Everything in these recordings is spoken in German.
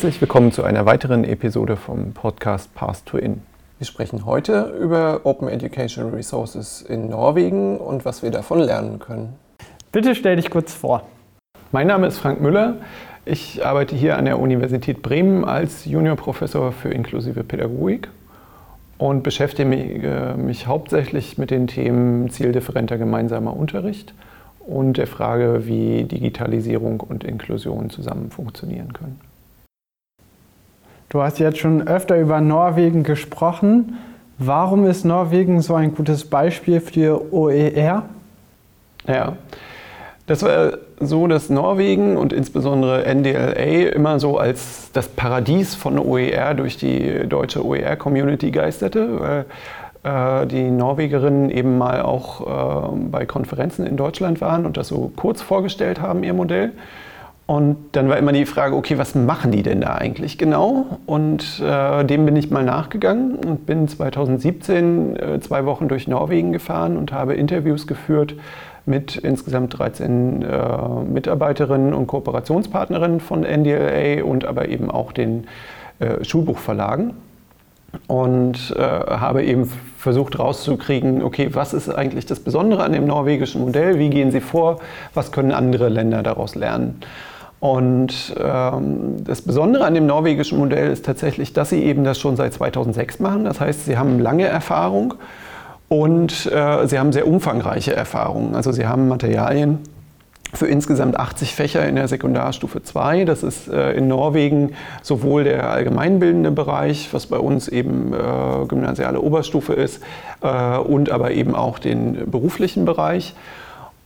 Herzlich willkommen zu einer weiteren Episode vom Podcast Path to In. Wir sprechen heute über Open Educational Resources in Norwegen und was wir davon lernen können. Bitte stell dich kurz vor. Mein Name ist Frank Müller. Ich arbeite hier an der Universität Bremen als Juniorprofessor für inklusive Pädagogik und beschäftige mich, äh, mich hauptsächlich mit den Themen zieldifferenter gemeinsamer Unterricht und der Frage, wie Digitalisierung und Inklusion zusammen funktionieren können. Du hast jetzt schon öfter über Norwegen gesprochen. Warum ist Norwegen so ein gutes Beispiel für OER? Ja, das war so, dass Norwegen und insbesondere NDLA immer so als das Paradies von OER durch die deutsche OER-Community geisterte, weil äh, die Norwegerinnen eben mal auch äh, bei Konferenzen in Deutschland waren und das so kurz vorgestellt haben, ihr Modell. Und dann war immer die Frage, okay, was machen die denn da eigentlich genau? Und äh, dem bin ich mal nachgegangen und bin 2017 äh, zwei Wochen durch Norwegen gefahren und habe Interviews geführt mit insgesamt 13 äh, Mitarbeiterinnen und Kooperationspartnerinnen von NDLA und aber eben auch den äh, Schulbuchverlagen. Und äh, habe eben versucht rauszukriegen, okay, was ist eigentlich das Besondere an dem norwegischen Modell? Wie gehen Sie vor? Was können andere Länder daraus lernen? Und ähm, das Besondere an dem norwegischen Modell ist tatsächlich, dass sie eben das schon seit 2006 machen. Das heißt, sie haben lange Erfahrung und äh, sie haben sehr umfangreiche Erfahrungen. Also sie haben Materialien für insgesamt 80 Fächer in der Sekundarstufe 2. Das ist äh, in Norwegen sowohl der allgemeinbildende Bereich, was bei uns eben äh, gymnasiale Oberstufe ist, äh, und aber eben auch den beruflichen Bereich.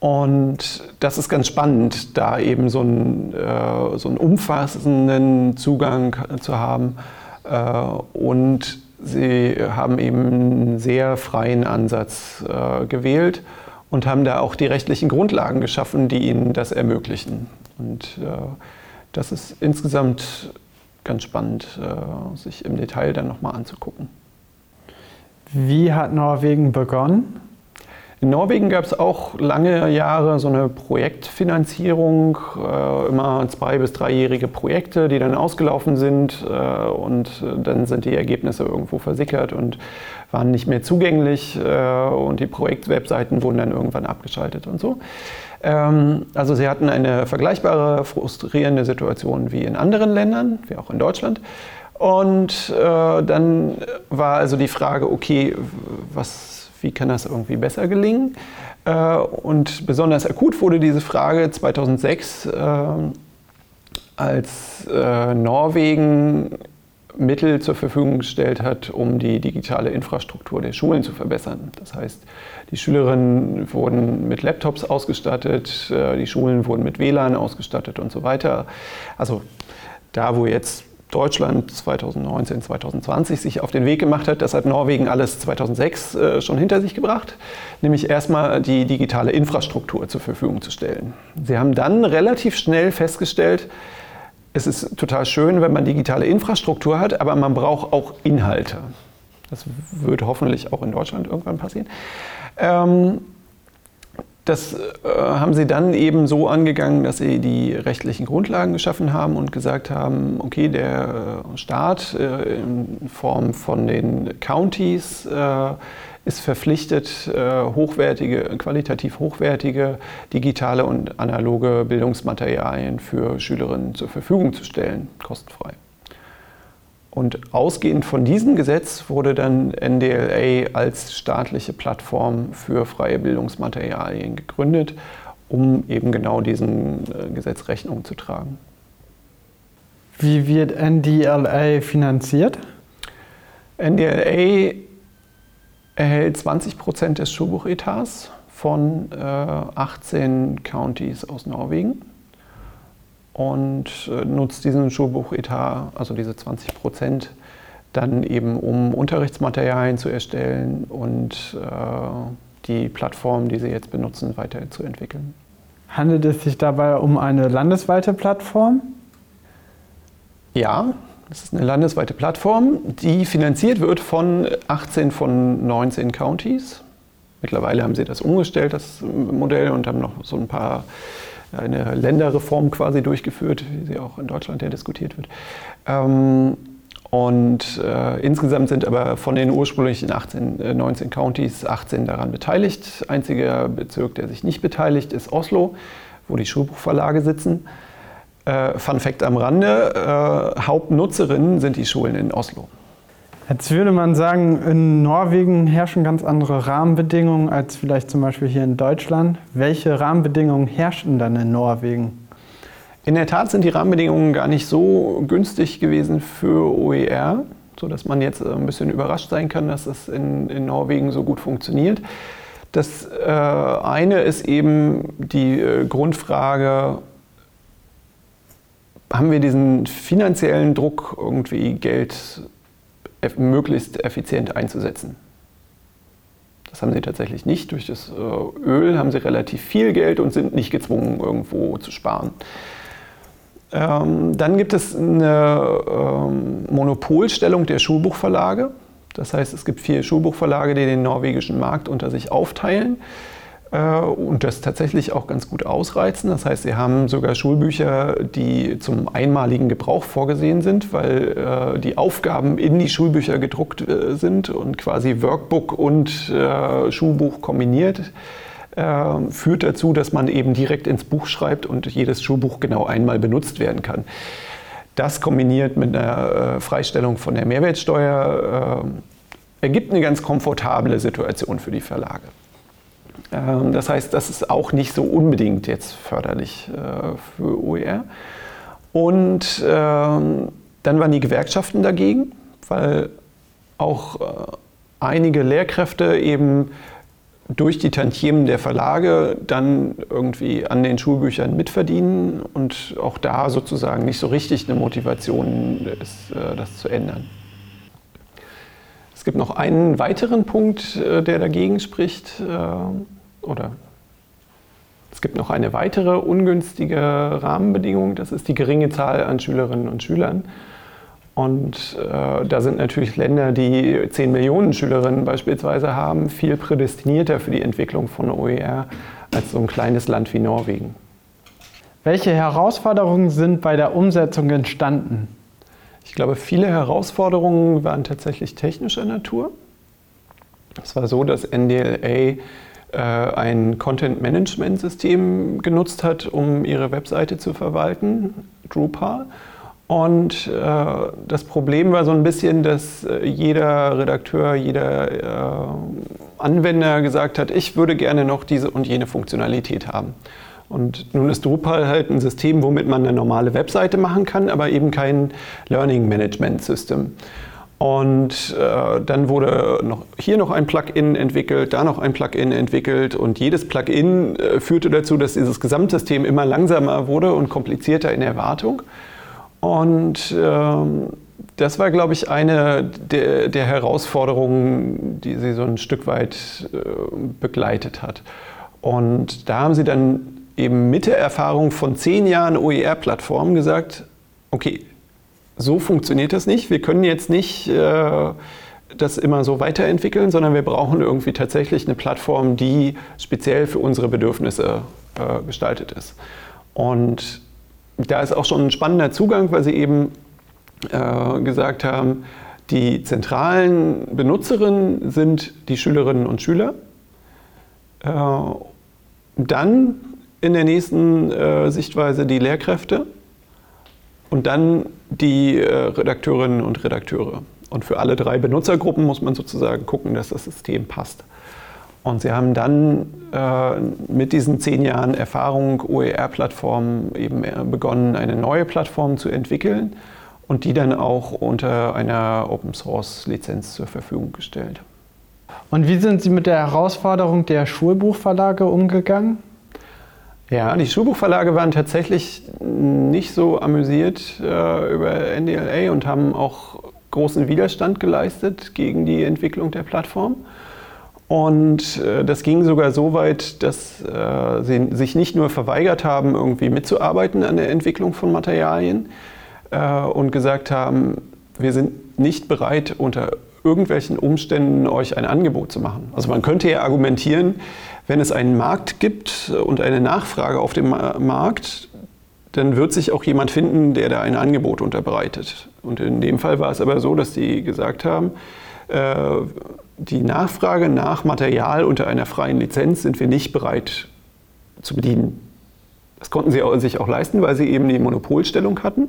Und das ist ganz spannend, da eben so einen, äh, so einen umfassenden Zugang zu haben äh, und Sie haben eben einen sehr freien Ansatz äh, gewählt und haben da auch die rechtlichen Grundlagen geschaffen, die ihnen das ermöglichen. Und äh, das ist insgesamt ganz spannend, äh, sich im Detail dann nochmal anzugucken. Wie hat Norwegen begonnen? In Norwegen gab es auch lange Jahre so eine Projektfinanzierung, äh, immer zwei- bis dreijährige Projekte, die dann ausgelaufen sind äh, und dann sind die Ergebnisse irgendwo versickert und waren nicht mehr zugänglich äh, und die Projektwebseiten wurden dann irgendwann abgeschaltet und so. Ähm, also sie hatten eine vergleichbare, frustrierende Situation wie in anderen Ländern, wie auch in Deutschland. Und äh, dann war also die Frage, okay, was wie kann das irgendwie besser gelingen? Äh, und besonders akut wurde diese Frage 2006, äh, als äh, Norwegen Mittel zur Verfügung gestellt hat, um die digitale Infrastruktur der Schulen zu verbessern. Das heißt, die Schülerinnen wurden mit Laptops ausgestattet, die Schulen wurden mit WLAN ausgestattet und so weiter. Also da, wo jetzt Deutschland 2019, 2020 sich auf den Weg gemacht hat. Das hat Norwegen alles 2006 äh, schon hinter sich gebracht, nämlich erstmal die digitale Infrastruktur zur Verfügung zu stellen. Sie haben dann relativ schnell festgestellt, es ist total schön, wenn man digitale Infrastruktur hat, aber man braucht auch Inhalte. Das wird hoffentlich auch in Deutschland irgendwann passieren. Ähm, das äh, haben sie dann eben so angegangen, dass sie die rechtlichen Grundlagen geschaffen haben und gesagt haben, okay, der Staat äh, in Form von den Counties äh, ist verpflichtet, äh, hochwertige, qualitativ hochwertige digitale und analoge Bildungsmaterialien für Schülerinnen zur Verfügung zu stellen, kostenfrei. Und ausgehend von diesem Gesetz wurde dann NDLA als staatliche Plattform für freie Bildungsmaterialien gegründet, um eben genau diesem äh, Gesetz Rechnung zu tragen. Wie wird NDLA finanziert? NDLA erhält 20 Prozent des Schulbuchetats von äh, 18 Counties aus Norwegen und äh, nutzt diesen Schulbuchetat, also diese 20 Prozent, dann eben um Unterrichtsmaterialien zu erstellen und äh, die Plattform, die sie jetzt benutzen, weiterzuentwickeln. Handelt es sich dabei um eine landesweite Plattform? Ja, es ist eine landesweite Plattform, die finanziert wird von 18 von 19 Counties. Mittlerweile haben sie das umgestellt, das Modell, und haben noch so ein paar eine Länderreform quasi durchgeführt, wie sie auch in Deutschland ja diskutiert wird. Ähm, und äh, insgesamt sind aber von den ursprünglichen 18, äh, 19 Counties 18 daran beteiligt. Einziger Bezirk, der sich nicht beteiligt, ist Oslo, wo die Schulbuchverlage sitzen. Äh, Fun Fact am Rande: äh, Hauptnutzerinnen sind die Schulen in Oslo. Jetzt würde man sagen, in Norwegen herrschen ganz andere Rahmenbedingungen als vielleicht zum Beispiel hier in Deutschland. Welche Rahmenbedingungen herrschen dann in Norwegen? In der Tat sind die Rahmenbedingungen gar nicht so günstig gewesen für OER, sodass man jetzt ein bisschen überrascht sein kann, dass es in, in Norwegen so gut funktioniert. Das äh, eine ist eben die äh, Grundfrage, haben wir diesen finanziellen Druck, irgendwie Geld möglichst effizient einzusetzen. Das haben sie tatsächlich nicht. Durch das äh, Öl haben sie relativ viel Geld und sind nicht gezwungen, irgendwo zu sparen. Ähm, dann gibt es eine ähm, Monopolstellung der Schulbuchverlage. Das heißt, es gibt vier Schulbuchverlage, die den norwegischen Markt unter sich aufteilen. Äh, und das tatsächlich auch ganz gut ausreizen. Das heißt, sie haben sogar Schulbücher, die zum einmaligen Gebrauch vorgesehen sind, weil äh, die Aufgaben in die Schulbücher gedruckt äh, sind und quasi Workbook und Schulbuch kombiniert. Führt dazu, dass man eben direkt ins Buch schreibt und jedes Schulbuch genau einmal benutzt werden kann. Das kombiniert mit einer Freistellung von der Mehrwertsteuer ergibt eine ganz komfortable Situation für die Verlage. Ähm, das heißt, das ist auch nicht so unbedingt jetzt förderlich äh, für OER. Und ähm, dann waren die Gewerkschaften dagegen, weil auch äh, einige Lehrkräfte eben durch die Tantiemen der Verlage dann irgendwie an den Schulbüchern mitverdienen und auch da sozusagen nicht so richtig eine Motivation ist, äh, das zu ändern. Es gibt noch einen weiteren Punkt, der dagegen spricht oder es gibt noch eine weitere ungünstige Rahmenbedingung, das ist die geringe Zahl an Schülerinnen und Schülern. Und äh, da sind natürlich Länder, die 10 Millionen Schülerinnen beispielsweise haben, viel prädestinierter für die Entwicklung von OER als so ein kleines Land wie Norwegen. Welche Herausforderungen sind bei der Umsetzung entstanden? Ich glaube, viele Herausforderungen waren tatsächlich technischer Natur. Es war so, dass NDLA äh, ein Content-Management-System genutzt hat, um ihre Webseite zu verwalten, Drupal. Und äh, das Problem war so ein bisschen, dass äh, jeder Redakteur, jeder äh, Anwender gesagt hat, ich würde gerne noch diese und jene Funktionalität haben. Und nun ist Drupal halt ein System, womit man eine normale Webseite machen kann, aber eben kein Learning Management System. Und äh, dann wurde noch, hier noch ein Plugin entwickelt, da noch ein Plugin entwickelt und jedes Plugin äh, führte dazu, dass dieses Gesamtsystem immer langsamer wurde und komplizierter in der Wartung. Und ähm, das war, glaube ich, eine der, der, Herausforderungen, die sie so ein Stück weit äh, begleitet hat. Und da haben sie dann eben mit der Erfahrung von zehn Jahren OER-Plattformen gesagt, okay, so funktioniert das nicht. Wir können jetzt nicht äh, das immer so weiterentwickeln, sondern wir brauchen irgendwie tatsächlich eine Plattform, die speziell für unsere Bedürfnisse äh, gestaltet ist. Und da ist auch schon ein spannender Zugang, weil sie eben äh, gesagt haben, die zentralen Benutzerinnen sind die Schülerinnen und Schüler. Äh, dann in der nächsten äh, Sichtweise die Lehrkräfte und dann die äh, Redakteurinnen und Redakteure. Und für alle drei Benutzergruppen muss man sozusagen gucken, dass das System passt. Und sie haben dann äh, mit diesen zehn Jahren Erfahrung OER-Plattform eben äh, begonnen, eine neue Plattform zu entwickeln und die dann auch unter einer Open-Source-Lizenz zur Verfügung gestellt. Und wie sind Sie mit der Herausforderung der Schulbuchverlage umgegangen? Ja, die Schulbuchverlage waren tatsächlich nicht so amüsiert äh, über NDLA und haben auch großen Widerstand geleistet gegen die Entwicklung der Plattform. Und äh, das ging sogar so weit, dass äh, sie sich nicht nur verweigert haben, irgendwie mitzuarbeiten an der Entwicklung von Materialien äh, und gesagt haben, wir sind nicht bereit, unter irgendwelchen Umständen euch ein Angebot zu machen. Also man könnte ja argumentieren, wenn es einen Markt gibt und eine Nachfrage auf dem Markt, dann wird sich auch jemand finden, der da ein Angebot unterbreitet. Und in dem Fall war es aber so, dass die gesagt haben, äh, die Nachfrage nach Material unter einer freien Lizenz sind wir nicht bereit zu bedienen. Das konnten sie sich auch leisten, weil sie eben die Monopolstellung hatten.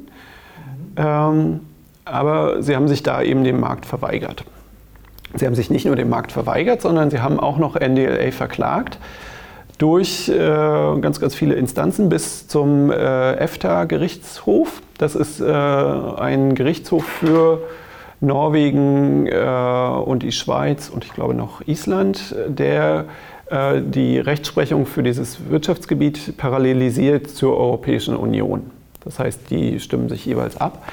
Ähm, aber sie haben sich da eben dem Markt verweigert. Sie haben sich nicht nur dem Markt verweigert, sondern sie haben auch noch NDLA verklagt durch äh, ganz, ganz viele Instanzen bis zum äh, EFTA-Gerichtshof. Das ist äh, ein Gerichtshof für Norwegen äh, und die Schweiz und ich glaube noch Island, der äh, die Rechtsprechung für dieses Wirtschaftsgebiet parallelisiert zur Europäischen Union. Das heißt, die stimmen sich jeweils ab,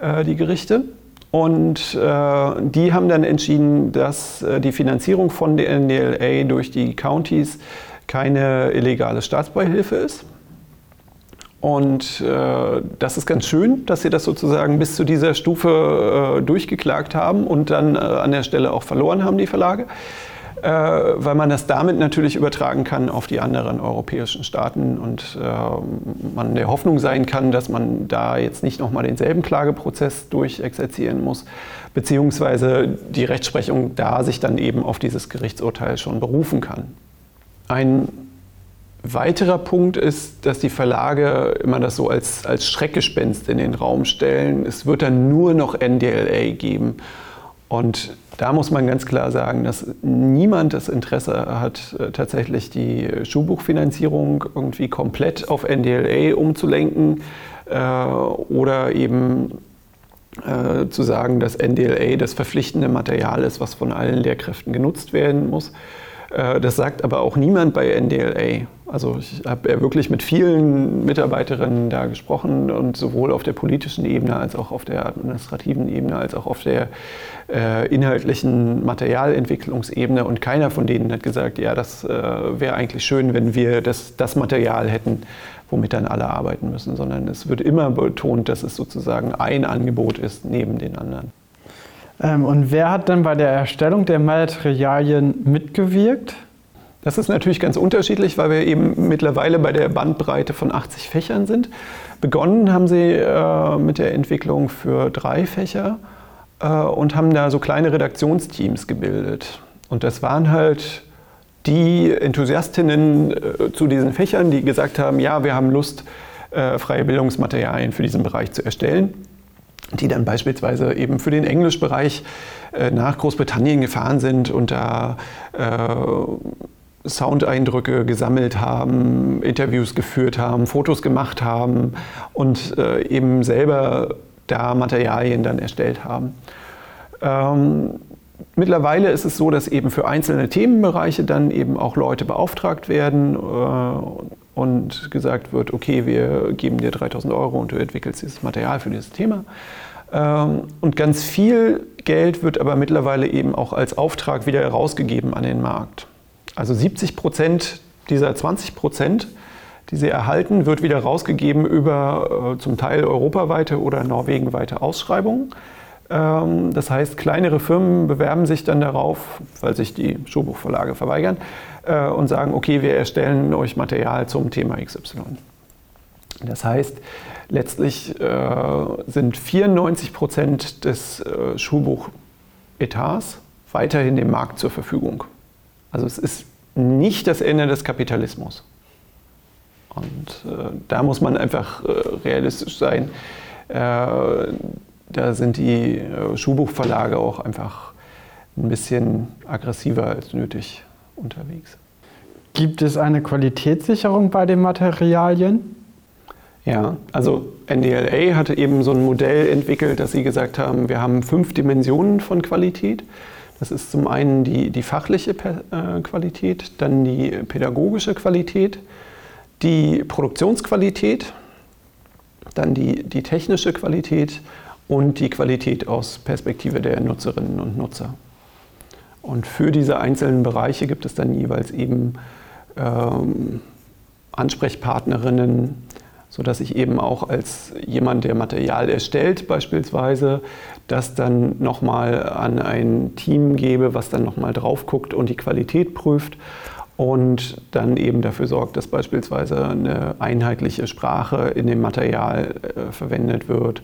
äh, die Gerichte. Und äh, die haben dann entschieden, dass äh, die Finanzierung von der NDLA durch die Counties keine illegale Staatsbeihilfe ist. Und äh, das ist ganz schön, dass sie das sozusagen bis zu dieser Stufe äh, durchgeklagt haben und dann äh, an der Stelle auch verloren haben, die Verlage. Äh, weil man das damit natürlich übertragen kann auf die anderen europäischen Staaten und äh, man der Hoffnung sein kann, dass man da jetzt nicht nochmal denselben Klageprozess durchexerzieren muss, beziehungsweise die Rechtsprechung da sich dann eben auf dieses Gerichtsurteil schon berufen kann. Ein weiterer Punkt ist, dass die Verlage immer das so als, als Schreckgespenst in den Raum stellen. Es wird dann nur noch NDLA geben. Und da muss man ganz klar sagen, dass niemand das Interesse hat, äh, tatsächlich die Schulbuchfinanzierung irgendwie komplett auf NDLA umzulenken äh, oder eben äh, zu sagen, dass NDLA das verpflichtende Material ist, was von allen Lehrkräften genutzt werden muss. Äh, das sagt aber auch niemand bei NDLA. Also ich habe ja wirklich mit vielen Mitarbeiterinnen da gesprochen und sowohl auf der politischen Ebene als auch auf der administrativen Ebene als auch auf der äh, inhaltlichen Materialentwicklungsebene und keiner von denen hat gesagt, ja, das äh, wäre eigentlich schön, wenn wir das, das Material hätten, womit dann alle arbeiten müssen, sondern es wird immer betont, dass es sozusagen ein Angebot ist neben den anderen. Ähm, und wer hat dann bei der Erstellung der Materialien mitgewirkt? Das ist natürlich ganz unterschiedlich, weil wir eben mittlerweile bei der Bandbreite von 80 Fächern sind. Begonnen haben sie äh, mit der Entwicklung für drei Fächer äh, und haben da so kleine Redaktionsteams gebildet. Und das waren halt die Enthusiastinnen äh, zu diesen Fächern, die gesagt haben, ja, wir haben Lust, äh, freie Bildungsmaterialien für diesen Bereich zu erstellen die dann beispielsweise eben für den Englischbereich äh, nach Großbritannien gefahren sind und da äh, Soundeindrücke gesammelt haben, Interviews geführt haben, Fotos gemacht haben und äh, eben selber da Materialien dann erstellt haben. Ähm, mittlerweile ist es so, dass eben für einzelne Themenbereiche dann eben auch Leute beauftragt werden äh, und gesagt wird, okay, wir geben dir 3000 Euro und du entwickelst dieses Material für dieses Thema. Ähm, und ganz viel Geld wird aber mittlerweile eben auch als Auftrag wieder herausgegeben an den Markt. Also 70 Prozent dieser 20 Prozent, die sie erhalten, wird wieder rausgegeben über äh, zum Teil europaweite oder norwegenweite Ausschreibungen. Ähm, das heißt, kleinere Firmen bewerben sich dann darauf, weil sich die Schulbuchverlage verweigern äh, und sagen, okay, wir erstellen euch Material zum Thema XY. Das heißt, letztlich äh, sind 94 Prozent des äh, Schulbuchetats weiterhin dem Markt zur Verfügung. Also es ist nicht das Ende des Kapitalismus. Und da muss man einfach realistisch sein. Da sind die äh, Schulbuchverlage auch einfach ein bisschen aggressiver als nötig unterwegs. Gibt es eine Qualitätssicherung bei den Materialien? Ja, also NDLA hatte eben so ein Modell entwickelt, dass sie gesagt haben, wir haben fünf Dimensionen von Qualität. Das ist zum einen die, die fachliche äh, Qualität, dann die pädagogische Qualität, die Produktionsqualität, dann die, die technische Qualität und die Qualität aus Perspektive der Nutzerinnen und Nutzer. Und für diese einzelnen Bereiche gibt es dann jeweils eben ähm, Ansprechpartnerinnen, sodass ich eben auch als jemand, der Material erstellt beispielsweise, das dann nochmal an ein Team gebe, was dann nochmal drauf guckt und die Qualität prüft. und dann eben dafür sorgt, dass beispielsweise eine einheitliche Sprache in dem Material äh, verwendet wird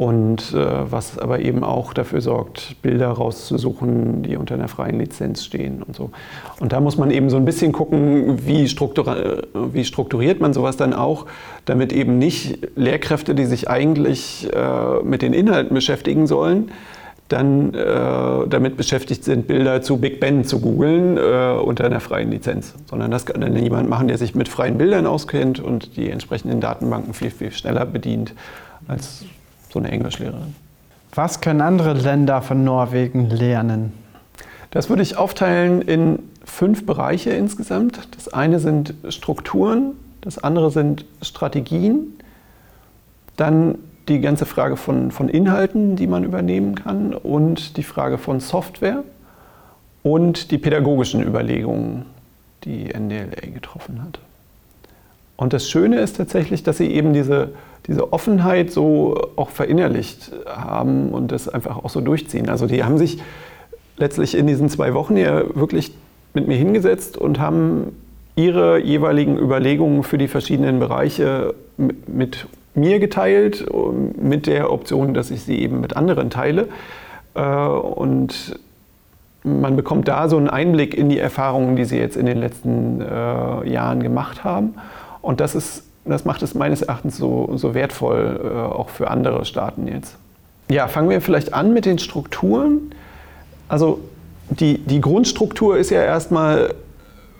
und äh, was aber eben auch dafür sorgt, Bilder rauszusuchen, die unter einer freien Lizenz stehen und so. Und da muss man eben so ein bisschen gucken, wie, wie strukturiert man sowas dann auch, damit eben nicht Lehrkräfte, die sich eigentlich äh, mit den Inhalten beschäftigen sollen, dann äh, damit beschäftigt sind, Bilder zu Big Ben zu googeln äh, unter einer freien Lizenz. Sondern das kann dann jemand machen, der sich mit freien Bildern auskennt und die entsprechenden Datenbanken viel, viel schneller bedient als so eine Englischlehrerin. Was können andere Länder von Norwegen lernen? Das würde ich aufteilen in fünf Bereiche insgesamt. Das eine sind Strukturen, das andere sind Strategien, dann die ganze Frage von, von Inhalten, die man übernehmen kann und die Frage von Software und die pädagogischen Überlegungen, die NDLA getroffen hat. Und das Schöne ist tatsächlich, dass sie eben diese, diese Offenheit so auch verinnerlicht haben und das einfach auch so durchziehen. Also die haben sich letztlich in diesen zwei Wochen ja wirklich mit mir hingesetzt und haben ihre jeweiligen Überlegungen für die verschiedenen Bereiche mit mir geteilt, mit der Option, dass ich sie eben mit anderen teile. Äh, und man bekommt da so einen Einblick in die Erfahrungen, die sie jetzt in den letzten äh, Jahren gemacht haben. Und das, ist, das macht es meines Erachtens so, so wertvoll, äh, auch für andere Staaten jetzt. Ja, fangen wir vielleicht an mit den Strukturen. Also die, die Grundstruktur ist ja erstmal,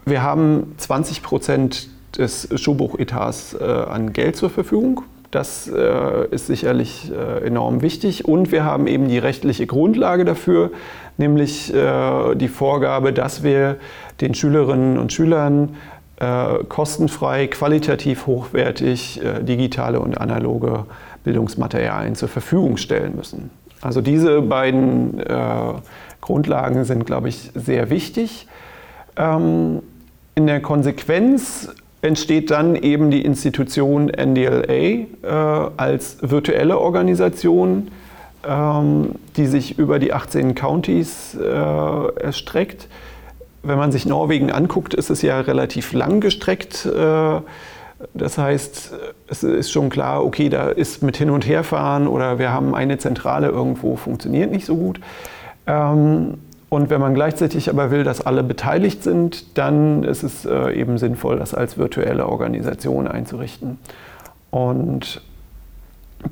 wir haben 20 Prozent des Schulbuchetats äh, an Geld zur Verfügung. Das äh, ist sicherlich äh, enorm wichtig. Und wir haben eben die rechtliche Grundlage dafür, nämlich äh, die Vorgabe, dass wir den Schülerinnen und Schülern äh, kostenfrei, qualitativ hochwertig äh, digitale und analoge Bildungsmaterialien zur Verfügung stellen müssen. Also diese beiden äh, Grundlagen sind, glaube ich, sehr wichtig. Ähm, in der Konsequenz entsteht dann eben die Institution NDLA äh, als virtuelle Organisation, ähm, die sich über die 18 Counties äh, erstreckt. Wenn man sich Norwegen anguckt, ist es ja relativ lang gestreckt. Äh, das heißt, es ist schon klar, okay, da ist mit Hin- und Herfahren oder wir haben eine Zentrale irgendwo, funktioniert nicht so gut. Ähm, und wenn man gleichzeitig aber will, dass alle beteiligt sind, dann ist es äh, eben sinnvoll, das als virtuelle Organisation einzurichten. Und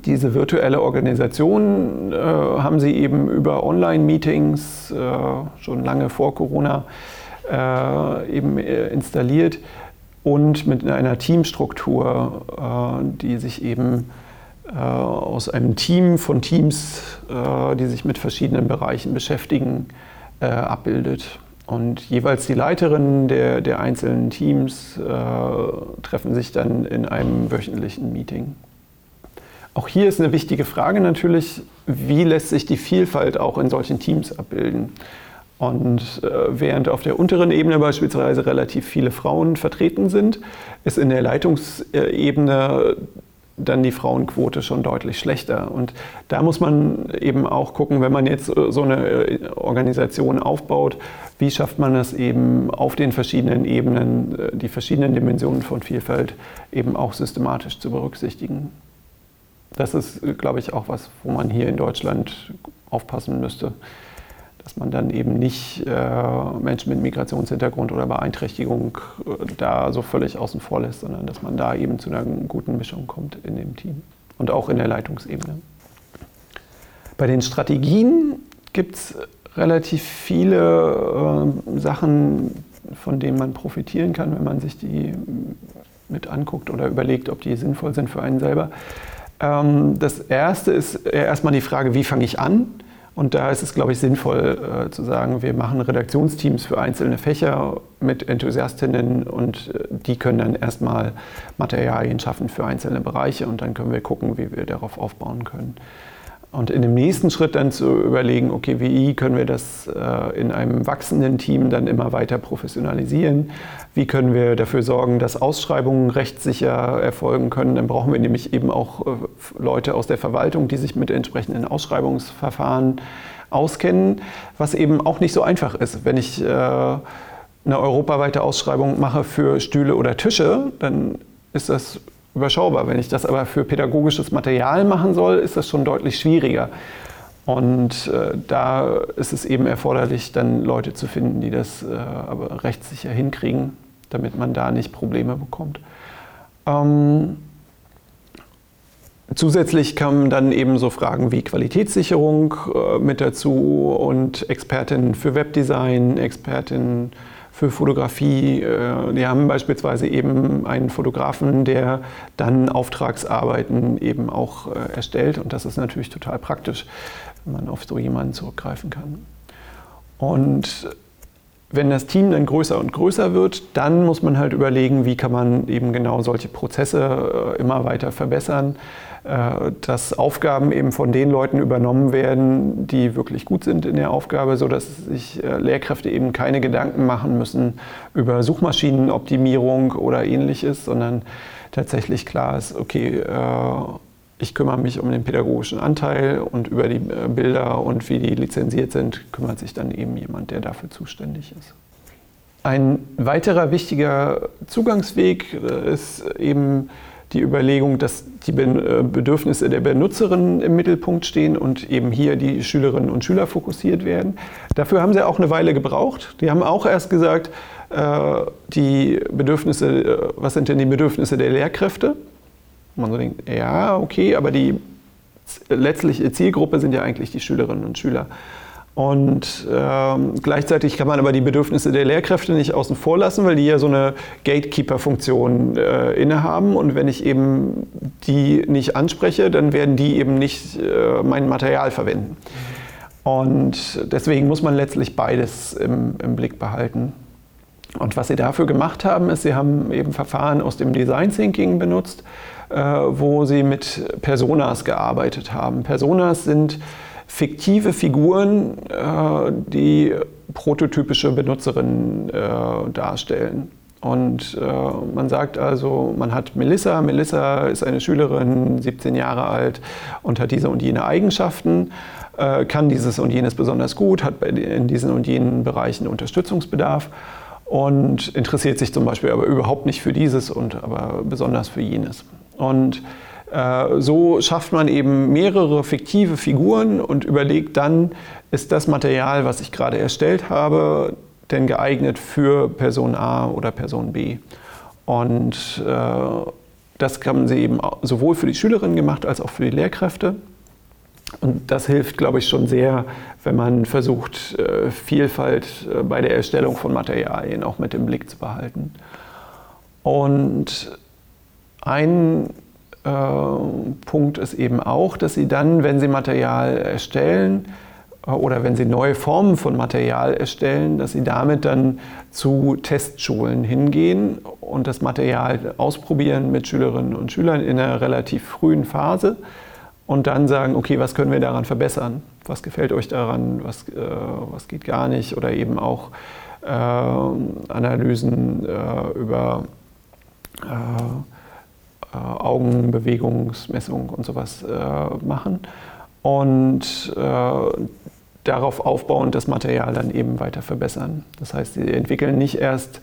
diese virtuelle Organisation äh, haben sie eben über Online-Meetings äh, schon lange vor Corona äh, eben äh, installiert und mit einer Teamstruktur, äh, die sich eben aus einem Team von Teams, die sich mit verschiedenen Bereichen beschäftigen, äh, abbildet. Und jeweils die Leiterinnen der, der einzelnen Teams äh, treffen sich dann in einem wöchentlichen Meeting. Auch hier ist eine wichtige Frage natürlich, wie lässt sich die Vielfalt auch in solchen Teams abbilden? Und äh, während auf der unteren Ebene beispielsweise relativ viele Frauen vertreten sind, ist in der Leitungsebene dann die Frauenquote schon deutlich schlechter. Und da muss man eben auch gucken, wenn man jetzt äh, so eine äh, Organisation aufbaut, wie schafft man es eben auf den verschiedenen Ebenen, äh, die verschiedenen Dimensionen von Vielfalt eben auch systematisch zu berücksichtigen. Das ist, glaube ich, auch was, wo man hier in Deutschland aufpassen müsste dass man dann eben nicht äh, Menschen mit Migrationshintergrund oder Beeinträchtigung äh, da so völlig außen vor lässt, sondern dass man da eben zu einer guten Mischung kommt in dem Team und auch in der Leitungsebene. Bei den Strategien gibt es relativ viele äh, Sachen, von denen man profitieren kann, wenn man sich die mit anguckt oder überlegt, ob die sinnvoll sind für einen selber. Ähm, das erste ist erstmal die Frage, wie fange ich an? Und da ist es, glaube ich, sinnvoll äh, zu sagen, wir machen Redaktionsteams für einzelne Fächer mit Enthusiastinnen und äh, die können dann erstmal Materialien schaffen für einzelne Bereiche und dann können wir gucken, wie wir darauf aufbauen können. Und in dem nächsten Schritt dann zu überlegen, okay, wie können wir das äh, in einem wachsenden Team dann immer weiter professionalisieren? Wie können wir dafür sorgen, dass Ausschreibungen rechtssicher erfolgen können? Dann brauchen wir nämlich eben auch äh, Leute aus der Verwaltung, die sich mit entsprechenden Ausschreibungsverfahren auskennen, was eben auch nicht so einfach ist. Wenn ich äh, eine europaweite Ausschreibung mache für Stühle oder Tische, dann ist das überschaubar. Wenn ich das aber für pädagogisches Material machen soll, ist das schon deutlich schwieriger. Und äh, da ist es eben erforderlich, dann Leute zu finden, die das äh, aber rechtssicher hinkriegen, damit man da nicht Probleme bekommt. Ähm, Zusätzlich kamen dann eben so Fragen wie Qualitätssicherung äh, mit dazu und Expertinnen für Webdesign, Expertinnen für Fotografie. Äh, die haben beispielsweise eben einen Fotografen, der dann Auftragsarbeiten eben auch äh, erstellt und das ist natürlich total praktisch, wenn man auf so jemanden zurückgreifen kann. Und wenn das Team dann größer und größer wird, dann muss man halt überlegen, wie kann man eben genau solche Prozesse immer weiter verbessern. Äh, dass Aufgaben eben von den Leuten übernommen werden, die wirklich gut sind in der Aufgabe, sodass sich äh, Lehrkräfte eben keine Gedanken machen müssen über Suchmaschinenoptimierung oder ähnliches, sondern tatsächlich klar ist, okay, äh, ich kümmere mich um den pädagogischen Anteil und über die Bilder und wie die lizenziert sind, kümmert sich dann eben jemand, der dafür zuständig ist. Ein weiterer wichtiger Zugangsweg ist eben die Überlegung, dass die äh, Bedürfnisse der Benutzerinnen im Mittelpunkt stehen und eben hier die Schülerinnen und Schüler fokussiert werden. Dafür haben sie auch eine Weile gebraucht. Die haben auch erst gesagt, äh, die Bedürfnisse, äh, was sind denn die Bedürfnisse der Lehrkräfte? Man so denkt, ja, okay, aber die letztliche Zielgruppe sind ja eigentlich die Schülerinnen und Schüler. Und ähm, gleichzeitig kann man aber die Bedürfnisse der Lehrkräfte nicht außen vor lassen, weil die ja so eine Gatekeeper-Funktion äh, innehaben. Und wenn ich eben die nicht anspreche, dann werden die eben nicht äh, mein Material verwenden. Und deswegen muss man letztlich beides im, im Blick behalten. Und was sie dafür gemacht haben, ist, sie haben eben Verfahren aus dem Design Thinking benutzt, äh, wo sie mit Personas gearbeitet haben. Personas sind fiktive Figuren, äh, die prototypische Benutzerinnen äh, darstellen. Und äh, man sagt also, man hat Melissa. Melissa ist eine Schülerin, 17 Jahre alt und hat diese und jene Eigenschaften, äh, kann dieses und jenes besonders gut, hat in diesen und jenen Bereichen Unterstützungsbedarf und interessiert sich zum Beispiel aber überhaupt nicht für dieses und aber besonders für jenes. Und äh, so schafft man eben mehrere fiktive Figuren und überlegt dann, ist das Material, was ich gerade erstellt habe, denn geeignet für Person A oder Person B. Und äh, das haben sie eben sowohl für die Schülerinnen gemacht als auch für die Lehrkräfte. Und das hilft, glaube ich, schon sehr, wenn man versucht, äh, Vielfalt äh, bei der Erstellung von Materialien auch mit im Blick zu behalten. Und ein äh, Punkt ist eben auch, dass Sie dann, wenn Sie Material erstellen äh, oder wenn Sie neue Formen von Material erstellen, dass Sie damit dann zu Testschulen hingehen und das Material ausprobieren mit Schülerinnen und Schülern in einer relativ frühen Phase und dann sagen, okay, was können wir daran verbessern? Was gefällt euch daran? Was, äh, was geht gar nicht? Oder eben auch äh, Analysen äh, über äh, äh, Augenbewegungsmessung und sowas äh, machen und darauf aufbauend das Material dann eben weiter verbessern. Das heißt, sie entwickeln nicht erst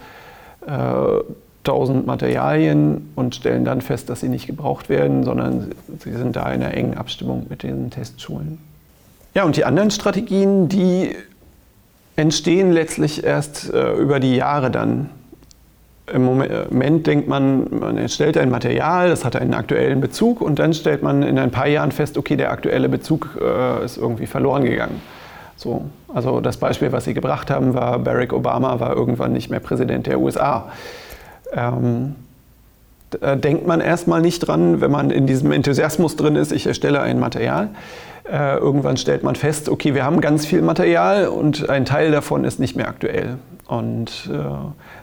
tausend Materialien und stellen dann fest, dass sie nicht gebraucht werden, sondern sie sind da in einer engen Abstimmung mit den Testschulen. Ja, und die anderen Strategien, die entstehen letztlich erst äh, über die Jahre dann. Im Moment denkt man, man erstellt ein Material, das hat einen aktuellen Bezug und dann stellt man in ein paar Jahren fest, okay, der aktuelle Bezug äh, ist irgendwie verloren gegangen. So, also das Beispiel, was Sie gebracht haben, war, Barack Obama war irgendwann nicht mehr Präsident der USA. Ähm, da denkt man erstmal nicht dran, wenn man in diesem Enthusiasmus drin ist, ich erstelle ein Material. Äh, irgendwann stellt man fest, okay, wir haben ganz viel Material und ein Teil davon ist nicht mehr aktuell. Und äh,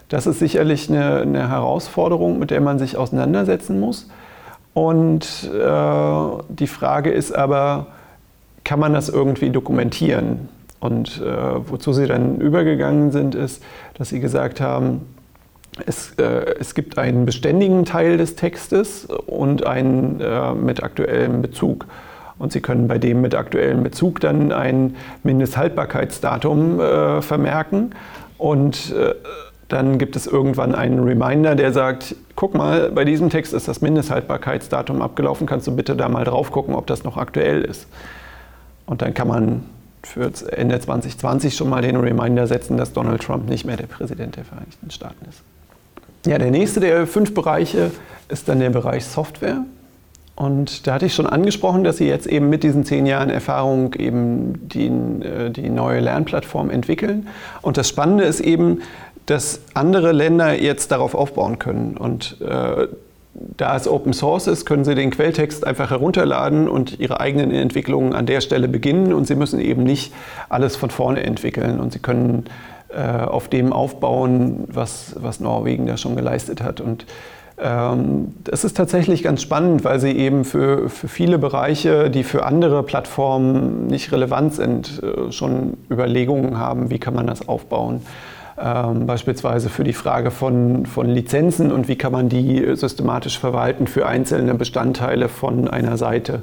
das ist sicherlich eine, eine, Herausforderung, mit der man sich auseinandersetzen muss. Und äh, die Frage ist aber, kann man das irgendwie dokumentieren? Und äh, wozu sie dann übergegangen sind, ist, dass sie gesagt haben, es, äh, es gibt einen beständigen Teil des Textes und einen äh, mit aktuellem Bezug. Und Sie können bei dem mit aktuellem Bezug dann ein Mindesthaltbarkeitsdatum äh, vermerken Und äh, dann gibt es irgendwann einen Reminder, der sagt, guck mal, bei diesem Text ist das Mindesthaltbarkeitsdatum abgelaufen, kannst du bitte da mal drauf gucken, ob das noch aktuell ist. Und dann kann man für Ende 2020 schon mal den Reminder setzen, dass Donald Trump nicht mehr der Präsident der Vereinigten Staaten ist. Ja, der nächste der fünf Bereiche ist dann der Bereich Software. Und da hatte ich schon angesprochen, dass Sie jetzt eben mit diesen zehn Jahren Erfahrung eben die, äh, die neue Lernplattform entwickeln. Und das Spannende ist eben, dass andere Länder jetzt darauf aufbauen können. Und äh, da es Open Source ist, können Sie den Quelltext einfach herunterladen und Ihre eigenen Entwicklungen an der Stelle beginnen. Und Sie müssen eben nicht alles von vorne entwickeln. Und Sie können auf dem aufbauen, was, was Norwegen da schon geleistet hat. Und ähm, das ist tatsächlich ganz spannend, weil sie eben für, für viele Bereiche, die für andere Plattformen nicht relevant sind, äh, schon Überlegungen haben, wie kann man das aufbauen. Ähm, beispielsweise für die Frage von, von Lizenzen und wie kann man die systematisch verwalten für einzelne Bestandteile von einer Seite.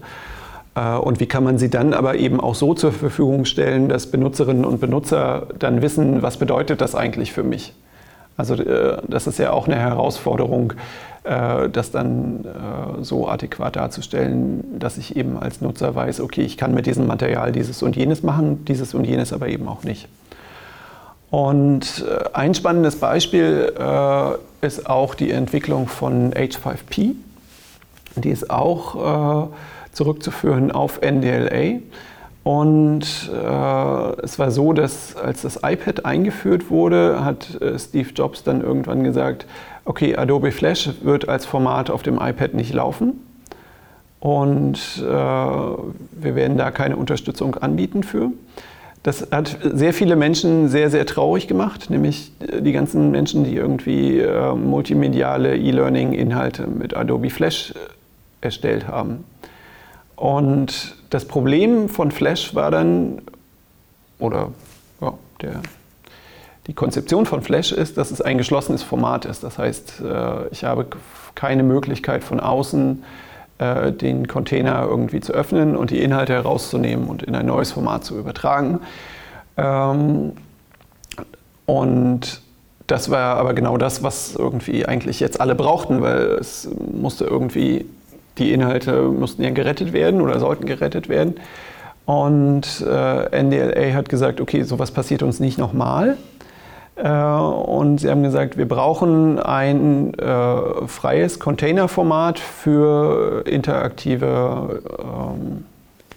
Äh, und wie kann man sie dann aber eben auch so zur Verfügung stellen, dass Benutzerinnen und Benutzer dann wissen, was bedeutet das eigentlich für mich. Also äh, das ist ja auch eine Herausforderung, äh, das dann so adäquat darzustellen, dass ich eben als Nutzer weiß, okay, ich kann mit diesem Material dieses und jenes machen, dieses und jenes aber eben auch nicht. Und ein spannendes Beispiel ist auch die Entwicklung von H5P. Die ist auch zurückzuführen auf NDLA. Und äh, es war so, dass als das iPad eingeführt wurde, hat äh, Steve Jobs dann irgendwann gesagt, okay, Adobe Flash wird als Format auf dem iPad nicht laufen. Und äh, wir werden da keine Unterstützung anbieten für. Das hat sehr viele Menschen sehr, sehr traurig gemacht, nämlich äh, die ganzen Menschen, die irgendwie äh, multimediale E-Learning-Inhalte mit Adobe Flash äh, erstellt haben. Und das Problem von Flash war dann, oder ja, der, die Konzeption von Flash ist, dass es ein geschlossenes Format ist. Das heißt, äh, ich habe keine Möglichkeit von außen äh, den Container irgendwie zu öffnen und die Inhalte herauszunehmen und in ein neues Format zu übertragen. Ähm, und das war aber genau das, was irgendwie eigentlich jetzt alle brauchten, weil es musste irgendwie die Inhalte mussten ja gerettet werden oder sollten gerettet werden. Und äh, NDLA hat gesagt, okay, sowas passiert uns nicht nochmal. Äh, und sie haben gesagt, wir brauchen ein äh, freies Containerformat für interaktive ähm,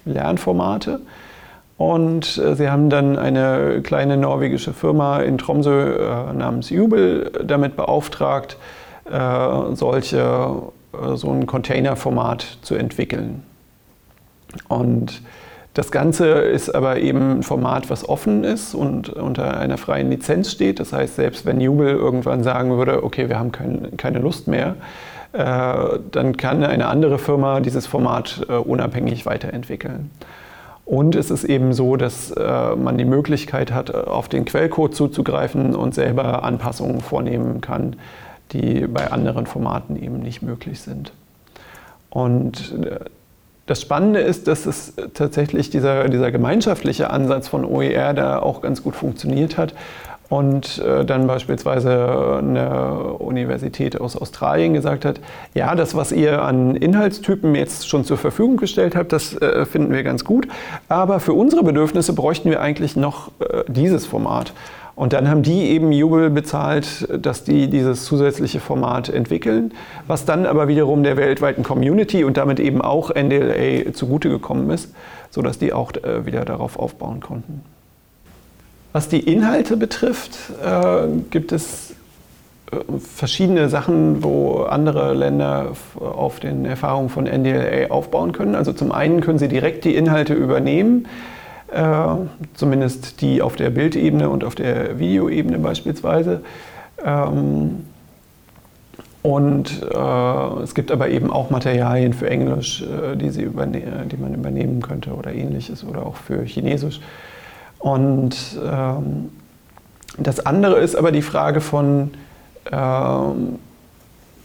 Lernformate. Und äh, sie haben dann eine kleine norwegische Firma in Tromsø äh, namens Jubel damit beauftragt, äh, solche so ein Containerformat zu entwickeln. Und das Ganze ist aber eben ein Format, was offen ist und unter einer freien Lizenz steht. Das heißt, selbst wenn Jubel irgendwann sagen würde, okay, wir haben kein, keine Lust mehr, äh, dann kann eine andere Firma dieses Format äh, unabhängig weiterentwickeln. Und es ist eben so, dass äh, man die Möglichkeit hat, auf den Quellcode zuzugreifen und selber Anpassungen vornehmen kann, die bei anderen Formaten eben nicht möglich sind. Und äh, das Spannende ist, dass es tatsächlich dieser, dieser gemeinschaftliche Ansatz von OER da auch ganz gut funktioniert hat. Und äh, dann beispielsweise eine Universität aus Australien gesagt hat, ja, das, was ihr an Inhaltstypen jetzt schon zur Verfügung gestellt habt, das äh, finden wir ganz gut. Aber für unsere Bedürfnisse bräuchten wir eigentlich noch dieses Format. Und dann haben die eben Jubel bezahlt, dass die dieses zusätzliche Format entwickeln, was dann aber wiederum der weltweiten Community und damit eben auch NDLA zugute gekommen ist, sodass die auch äh, wieder darauf aufbauen konnten. Was die Inhalte betrifft, äh, gibt es äh, verschiedene Sachen, wo andere Länder auf den Erfahrungen von NDLA aufbauen können. Also zum einen können sie direkt die Inhalte übernehmen zumindest die auf der Bildebene und auf der Videoebene beispielsweise. Ähm, und äh, es gibt aber eben auch Materialien für Englisch, äh, die, sie die man übernehmen könnte oder ähnliches oder auch für Chinesisch. Und ähm, das andere ist aber die Frage von, ähm,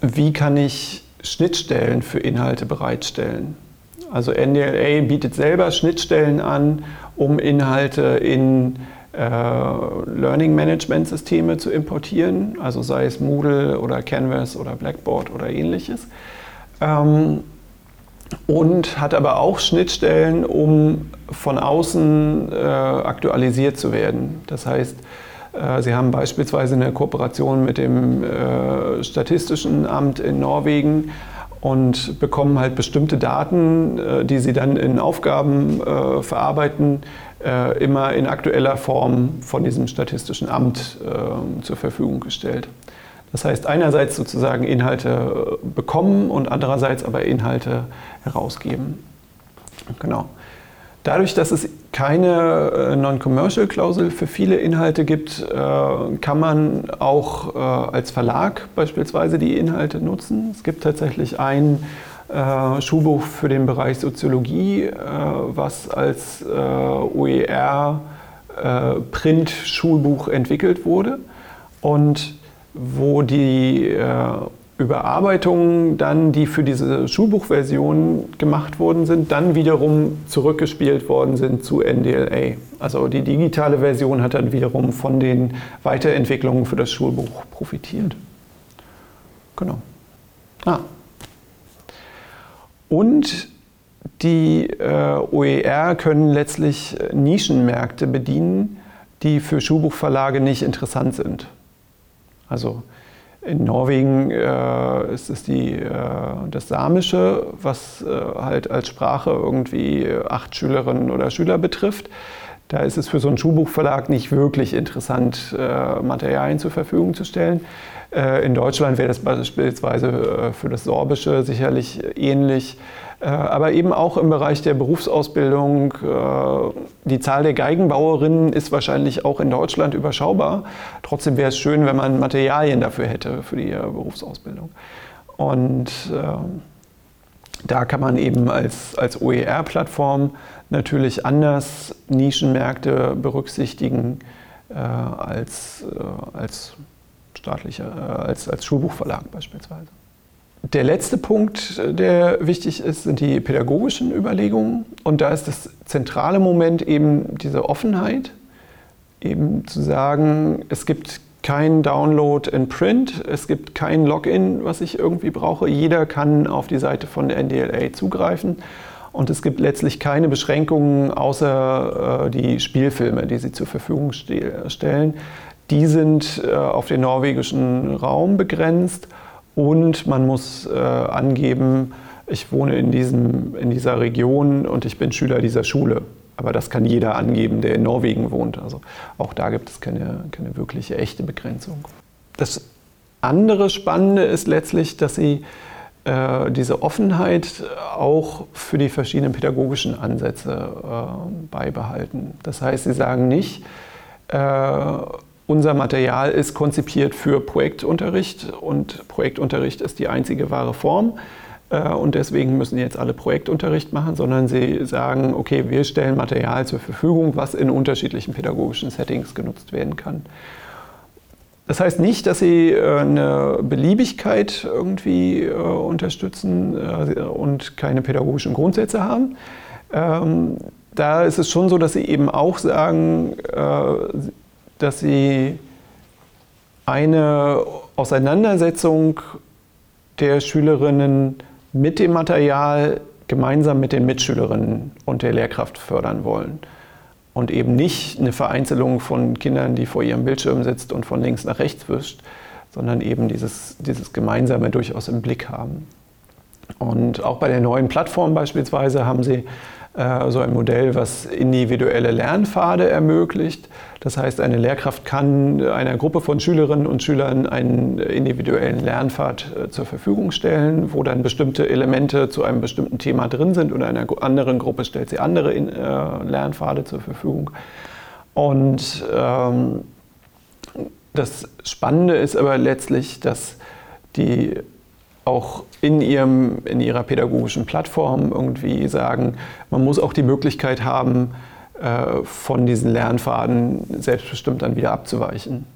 wie kann ich Schnittstellen für Inhalte bereitstellen? Also NDLA bietet selber Schnittstellen an, um Inhalte in Learning Management Systeme zu importieren, also sei es Moodle oder Canvas oder Blackboard oder ähnliches. Ähm, und hat aber auch Schnittstellen, um von außen äh, aktualisiert zu werden. Das heißt, äh, Sie haben beispielsweise eine Kooperation mit dem äh, Statistischen Amt in Norwegen und bekommen halt bestimmte Daten, äh, die Sie dann in Aufgaben äh, verarbeiten, äh, immer in aktueller Form von diesem Statistischen Amt ähm, zur Verfügung gestellt. Das heißt, einerseits sozusagen Inhalte bekommen und andererseits aber Inhalte herausgeben. Genau. Dadurch, dass es keine äh, Non-Commercial-Klausel für viele Inhalte gibt, äh, kann man auch äh, als Verlag beispielsweise die Inhalte nutzen. Es gibt tatsächlich ein Schulbuch für den Bereich Soziologie, was als OER Print-Schulbuch entwickelt wurde und wo die Überarbeitungen dann, die für diese Schulbuchversion gemacht worden sind, dann wiederum zurückgespielt worden sind zu NDLA. Also die digitale Version hat dann wiederum von den Weiterentwicklungen für das Schulbuch profitiert. Genau. Ah. Und die äh, OER können letztlich Nischenmärkte bedienen, die für Schulbuchverlage nicht interessant sind. Also in Norwegen äh, ist es die, äh, das Samische, was äh, halt als Sprache irgendwie acht Schülerinnen oder Schüler betrifft. Da ist es für so einen Schulbuchverlag nicht wirklich interessant, äh, Materialien zur Verfügung zu stellen. Äh, in Deutschland wäre das beispielsweise äh, für das Sorbische sicherlich ähnlich. Äh, aber eben auch im Bereich der Berufsausbildung. Äh, die Zahl der Geigenbauerinnen ist wahrscheinlich auch in Deutschland überschaubar. Trotzdem wäre es schön, wenn man Materialien dafür hätte, für die äh, Berufsausbildung. Und da kann man eben als, als OER-Plattform natürlich anders Nischenmärkte berücksichtigen als, als staatlicher, als, als Schulbuchverlag beispielsweise. Der letzte Punkt, der wichtig ist, sind die pädagogischen Überlegungen. Und da ist das zentrale Moment eben diese Offenheit, eben zu sagen, es gibt kein Download in Print, es gibt kein Login, was ich irgendwie brauche. Jeder kann auf die Seite von NDLA zugreifen. Und es gibt letztlich keine Beschränkungen außer äh, die Spielfilme, die sie zur Verfügung stellen. Die sind äh, auf den norwegischen Raum begrenzt und man muss äh, angeben, ich wohne in, diesem, in dieser Region und ich bin Schüler dieser Schule. Aber das kann jeder angeben, der in Norwegen wohnt. Also auch da gibt es keine, keine wirkliche echte Begrenzung. Das andere Spannende ist letztlich, dass sie äh, diese Offenheit auch für die verschiedenen pädagogischen Ansätze äh, beibehalten. Das heißt, sie sagen nicht, äh, unser Material ist konzipiert für Projektunterricht und Projektunterricht ist die einzige wahre Form. Äh, und deswegen müssen jetzt alle Projektunterricht machen, sondern sie sagen, okay, wir stellen Material zur Verfügung, was in unterschiedlichen pädagogischen Settings genutzt werden kann. Das heißt nicht, dass sie äh, eine Beliebigkeit irgendwie äh, unterstützen und keine pädagogischen Grundsätze haben. Ähm, da ist es schon so, dass sie eben auch sagen, dass sie eine Auseinandersetzung der Schülerinnen mit dem Material gemeinsam mit den Mitschülerinnen und der Lehrkraft fördern wollen. Und eben nicht eine Vereinzelung von Kindern, die vor ihrem Bildschirm sitzt und von links nach rechts wischt, sondern eben dieses, dieses Gemeinsame durchaus im Blick haben. Und auch bei der neuen Plattform beispielsweise haben sie so ein Modell, was individuelle Lernpfade ermöglicht. Das heißt, eine Lehrkraft kann einer Gruppe von Schülerinnen und Schülern einen individuellen Lernpfad äh, zur Verfügung stellen, wo dann bestimmte Elemente zu einem bestimmten Thema drin sind und einer anderen Gruppe stellt sie andere äh, Lernpfade zur Verfügung. Und ähm, das Spannende ist aber letztlich, dass die auch in, ihrem, in ihrer pädagogischen Plattform irgendwie sagen, man muss auch die Möglichkeit haben, äh, von diesen Lernfaden selbstbestimmt dann wieder abzuweichen.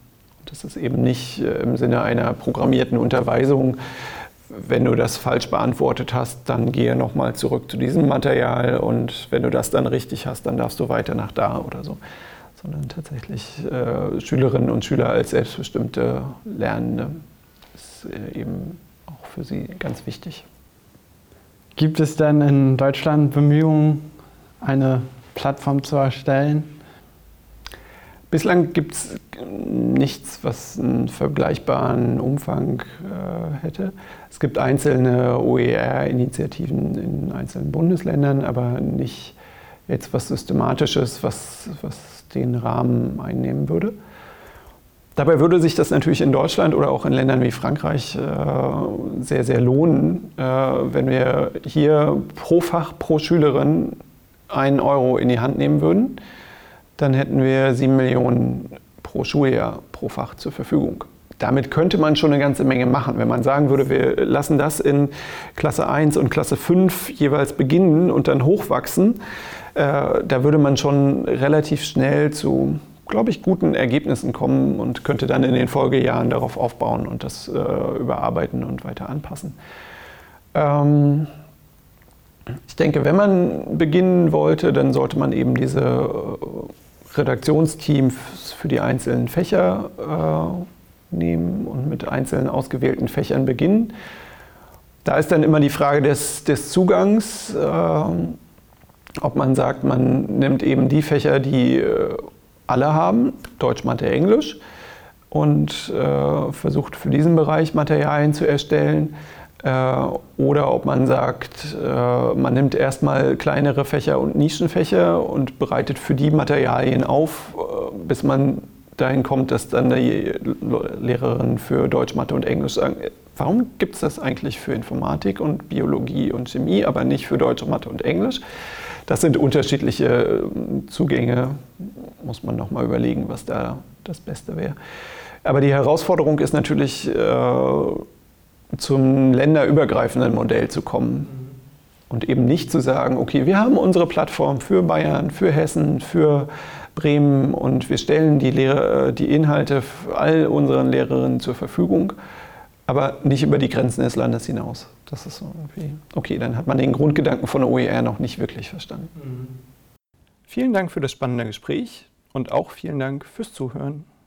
Das ist eben nicht äh, im Sinne einer programmierten Unterweisung, wenn du das falsch beantwortet hast, dann gehe nochmal zurück zu diesem Material und wenn du das dann richtig hast, dann darfst du weiter nach da oder so. sondern tatsächlich äh, Schülerinnen und Schüler als selbstbestimmte Lernende ist eben für sie ganz wichtig. Gibt es denn in Deutschland Bemühungen, eine Plattform zu erstellen? Bislang gibt es nichts, was einen vergleichbaren Umfang äh, hätte. Es gibt einzelne OER-Initiativen in einzelnen Bundesländern, aber nicht jetzt was Systematisches, was, was den Rahmen einnehmen würde. Dabei würde sich das natürlich in Deutschland oder auch in Ländern wie Frankreich äh, sehr, sehr lohnen, äh, wenn wir hier pro Fach, pro Schülerin einen Euro in die Hand nehmen würden. Dann hätten wir sieben Millionen pro Schuljahr pro Fach zur Verfügung. Damit könnte man schon eine ganze Menge machen. Wenn man sagen würde, wir lassen das in Klasse 1 und Klasse 5 jeweils beginnen und dann hochwachsen, äh, da würde man schon relativ schnell zu, glaube ich, guten Ergebnissen kommen und könnte dann in den Folgejahren darauf aufbauen und das äh, überarbeiten und weiter anpassen. Ähm, ich denke, wenn man beginnen wollte, dann sollte man eben diese äh, Redaktionsteams für die einzelnen Fächer äh, nehmen und mit einzelnen ausgewählten Fächern beginnen. Da ist dann immer die Frage des, des Zugangs. Äh, ob man sagt, man nimmt eben die Fächer, die äh, alle haben, Deutsch, Mathe, Englisch, und äh, versucht für diesen Bereich Materialien zu erstellen. Äh, oder ob man sagt, äh, man nimmt erstmal kleinere Fächer und Nischenfächer und bereitet für die Materialien auf, äh, bis man dahin kommt, dass dann die Lehrerin für Deutsch, Mathe und Englisch sagen, warum gibt es das eigentlich für Informatik und Biologie und Chemie, aber nicht für Deutsch, Mathe und Englisch? Das sind unterschiedliche äh, Zugänge, muss man nochmal überlegen, was da das Beste wäre. Aber die Herausforderung ist natürlich, äh, zum länderübergreifenden Modell zu kommen. Und eben nicht zu sagen, okay, wir haben unsere Plattform für Bayern, für Hessen, für Bremen und wir stellen die, Lehrer, äh, die Inhalte all unseren Lehrerinnen zur Verfügung, aber nicht über die Grenzen des Landes hinaus. Das ist so irgendwie, okay, dann hat man den Grundgedanken von der OER noch nicht wirklich verstanden. Mhm. Vielen Dank für das spannende Gespräch und auch vielen Dank fürs Zuhören.